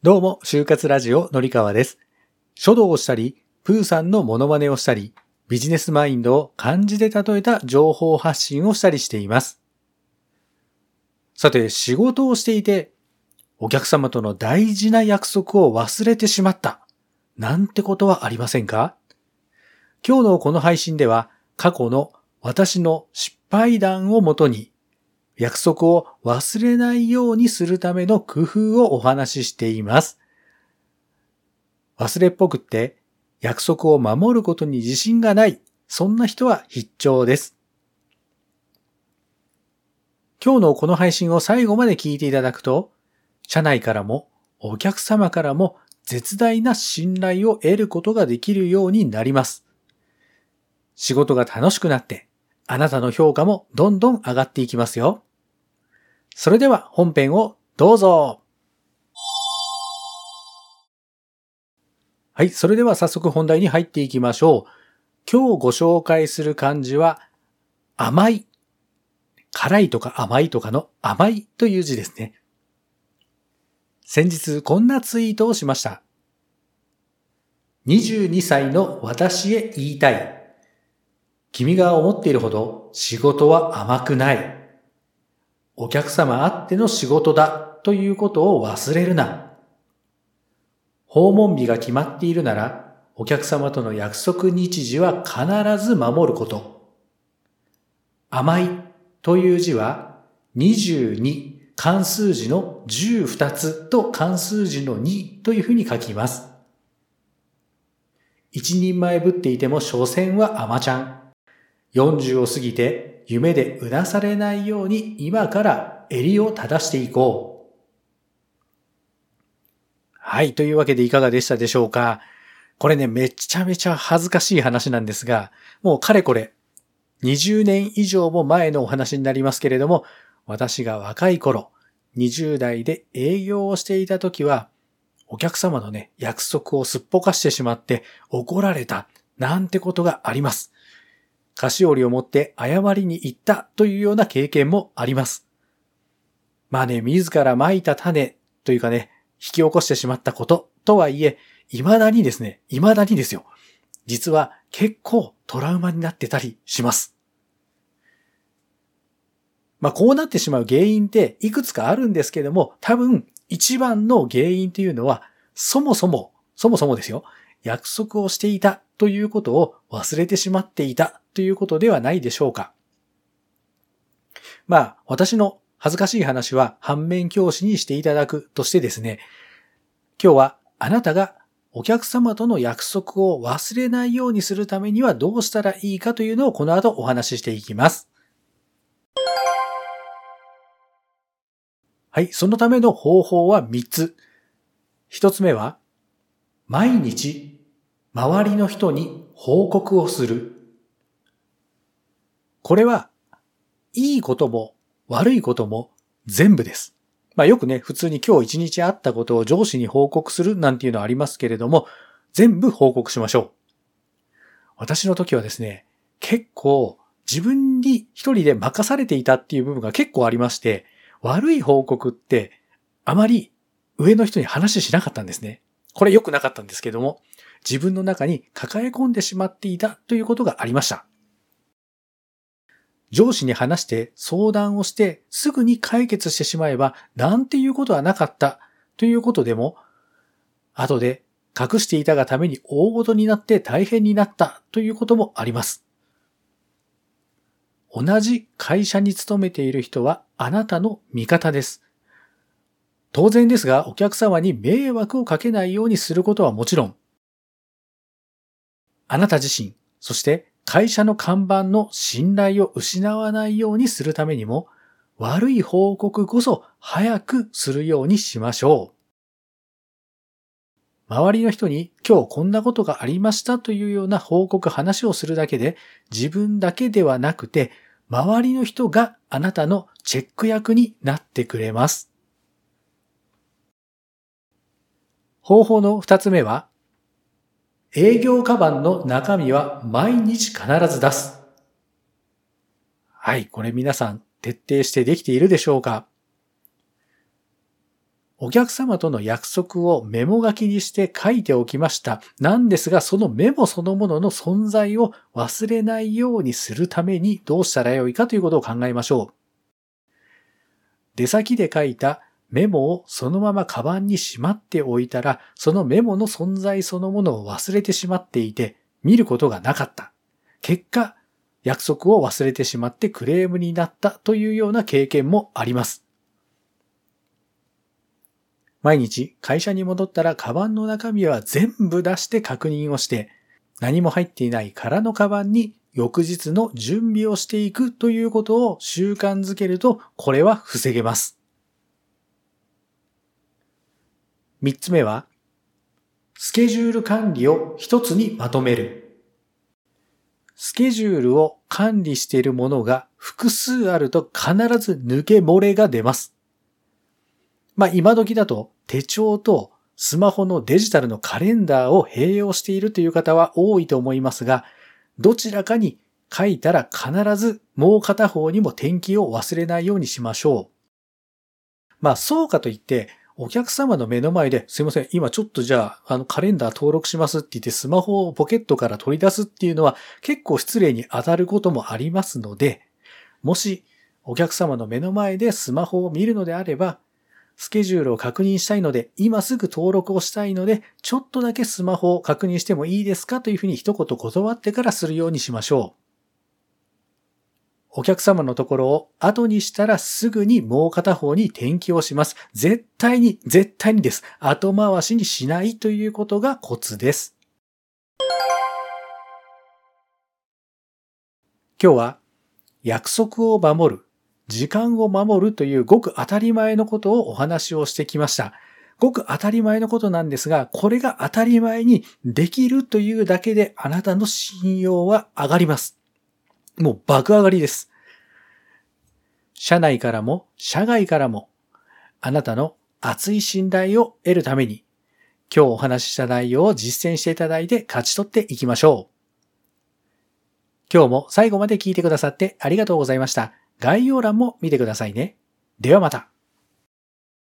どうも、就活ラジオのりかわです。書道をしたり、プーさんのモノマネをしたり、ビジネスマインドを漢字で例えた情報発信をしたりしています。さて、仕事をしていて、お客様との大事な約束を忘れてしまった。なんてことはありませんか？今日のこの配信では、過去の私の失敗談をもとに、約束を忘れないようにするための工夫をお話ししています。忘れっぽくって約束を守ることに自信がない、そんな人は必聴です。今日のこの配信を最後まで聞いていただくと、社内からもお客様からも絶大な信頼を得ることができるようになります。仕事が楽しくなって、あなたの評価もどんどん上がっていきますよ。それでは本編をどうぞ。はい、それでは早速本題に入っていきましょう。今日ご紹介する漢字は甘い。辛いとか甘いとかの甘いという字ですね。先日こんなツイートをしました。22歳の私へ言いたい。君が思っているほど仕事は甘くない。お客様あっての仕事だということを忘れるな。訪問日が決まっているなら、お客様との約束日時は必ず守ること。甘いという字は22漢数字の12つと漢数字の2というふうに書きます。一人前ぶっていても所詮は甘ちゃん。40を過ぎて夢でうなされないように今から襟を正していこう。はい。というわけでいかがでしたでしょうかこれね、めちゃめちゃ恥ずかしい話なんですが、もうかれこれ20年以上も前のお話になりますけれども、私が若い頃、20代で営業をしていた時は、お客様のね、約束をすっぽかしてしまって怒られた、なんてことがあります。菓子折りを持って謝りに行ったというような経験もあります。まあね、自ら蒔いた種というかね、引き起こしてしまったこととはいえ、未だにですね、未だにですよ。実は結構トラウマになってたりします。まあこうなってしまう原因っていくつかあるんですけども、多分一番の原因というのは、そもそも、そもそもですよ、約束をしていたということを忘れてしまっていたということではないでしょうか。まあ私の恥ずかしい話は反面教師にしていただくとしてですね、今日はあなたがお客様との約束を忘れないようにするためにはどうしたらいいかというのをこの後お話ししていきます。はい、そのための方法は3つ。1つ目は、毎日周りの人に報告をする。これは、いいことも悪いことも全部です。まあよくね、普通に今日一日あったことを上司に報告するなんていうのはありますけれども、全部報告しましょう。私の時はですね、結構自分に一人で任されていたっていう部分が結構ありまして、悪い報告ってあまり上の人に話しなかったんですね。これ良くなかったんですけども、自分の中に抱え込んでしまっていたということがありました。上司に話して相談をしてすぐに解決してしまえばなんていうことはなかったということでも、後で隠していたがために大ごとになって大変になったということもあります。同じ会社に勤めている人はあなたの味方です。当然ですがお客様に迷惑をかけないようにすることはもちろん、あなた自身、そして会社の看板の信頼を失わないようにするためにも、悪い報告こそ早くするようにしましょう。周りの人に今日こんなことがありましたというような報告話をするだけで自分だけではなくて周りの人があなたのチェック役になってくれます。方法の二つ目は営業カバンの中身は毎日必ず出す。はい、これ皆さん徹底してできているでしょうか？お客様との約束をメモ書きにして書いておきました。なんですが、そのメモそのものの存在を忘れないようにするためにどうしたらよいかということを考えましょう。出先で書いたメモをそのままカバンにしまっておいたら、そのメモの存在そのものを忘れてしまっていて、見ることがなかった。結果、約束を忘れてしまってクレームになったというような経験もあります。毎日会社に戻ったらカバンの中身は全部出して確認をして、何も入っていない空のカバンに翌日の準備をしていくということを習慣づけると、これは防げます。三つ目は、スケジュール管理を一つにまとめる。スケジュールを管理しているものが複数あると必ず抜け漏れが出ます。まあ今時だと手帳とスマホのデジタルのカレンダーを併用しているという方は多いと思いますが、どちらかに書いたら必ずもう片方にも転記を忘れないようにしましょう。まあそうかといってお客様の目の前で、すいません、今ちょっとじゃあ、あの、カレンダー登録しますって言ってスマホをポケットから取り出すっていうのは結構失礼に当たることもありますので、もしお客様の目の前でスマホを見るのであれば、スケジュールを確認したいので、今すぐ登録をしたいので、ちょっとだけスマホを確認してもいいですかというふうに一言断ってからするようにしましょう。お客様のところを後にしたらすぐにもう片方に転記をします。絶対に、絶対にです。後回しにしないということがコツです。今日は約束を守る時間を守るというごく当たり前のことをお話をしてきました。ごく当たり前のことなんですが、これが当たり前にできるというだけであなたの信用は上がります。もう爆上がりです。社内からも社外からもあなたの熱い信頼を得るために今日お話しした内容を実践していただいて勝ち取っていきましょう。今日も最後まで聞いてくださってありがとうございました。概要欄も見てくださいね。ではまた。